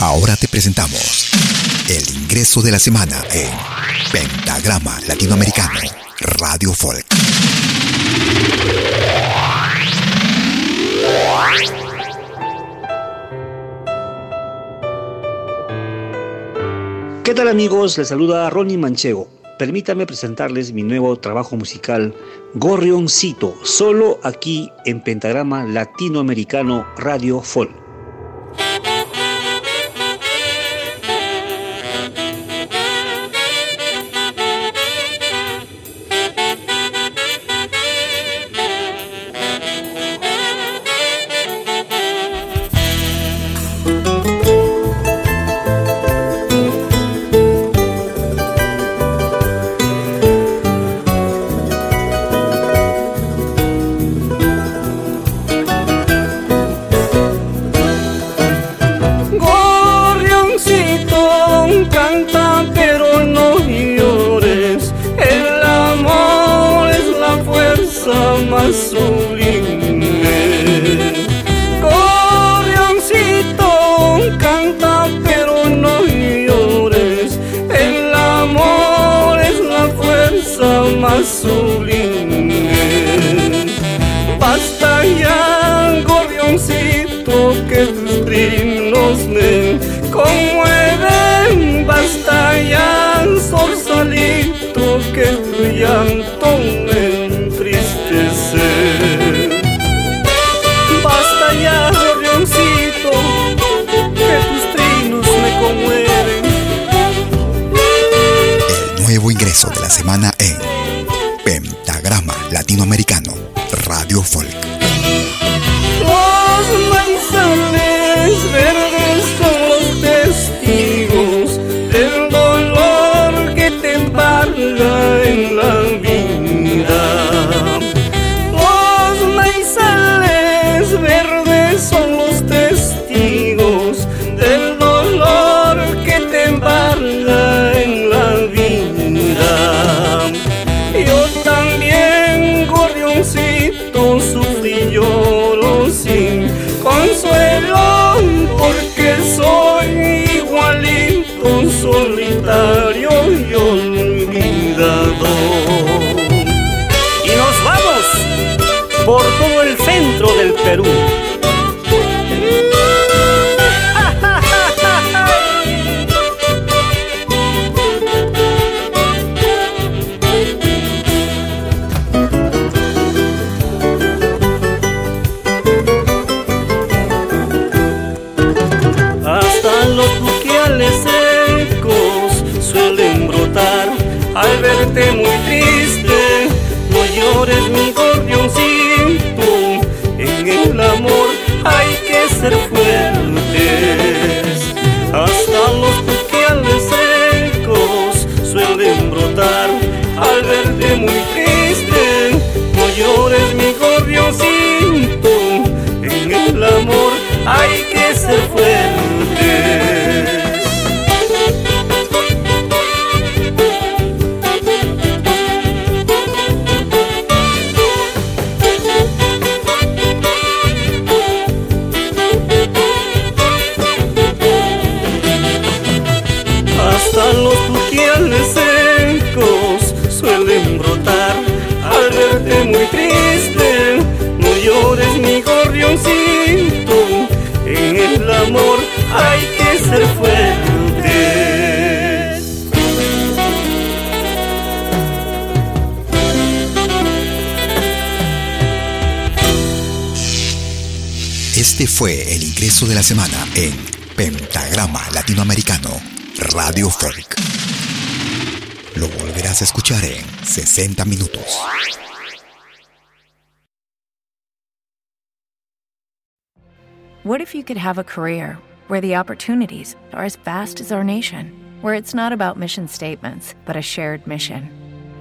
Ahora te presentamos el ingreso de la semana en Pentagrama Latinoamericano Radio Folk. ¿Qué tal amigos? Les saluda Ronnie Manchego. Permítame presentarles mi nuevo trabajo musical, Gorrioncito, solo aquí en Pentagrama Latinoamericano Radio Folk. gasolina. Basta ya, gorrioncito, que tus trinos me conmueven. Basta ya, que tu llanto latinoamericano, Radio Folk. al verte muy fue el ingreso de la semana en Pentagrama Latinoamericano Radio Folk. Lo volverás a escuchar en 60 minutos. What if you could have a career where the opportunities are as vast as our nation, where it's not about mission statements, but a shared mission.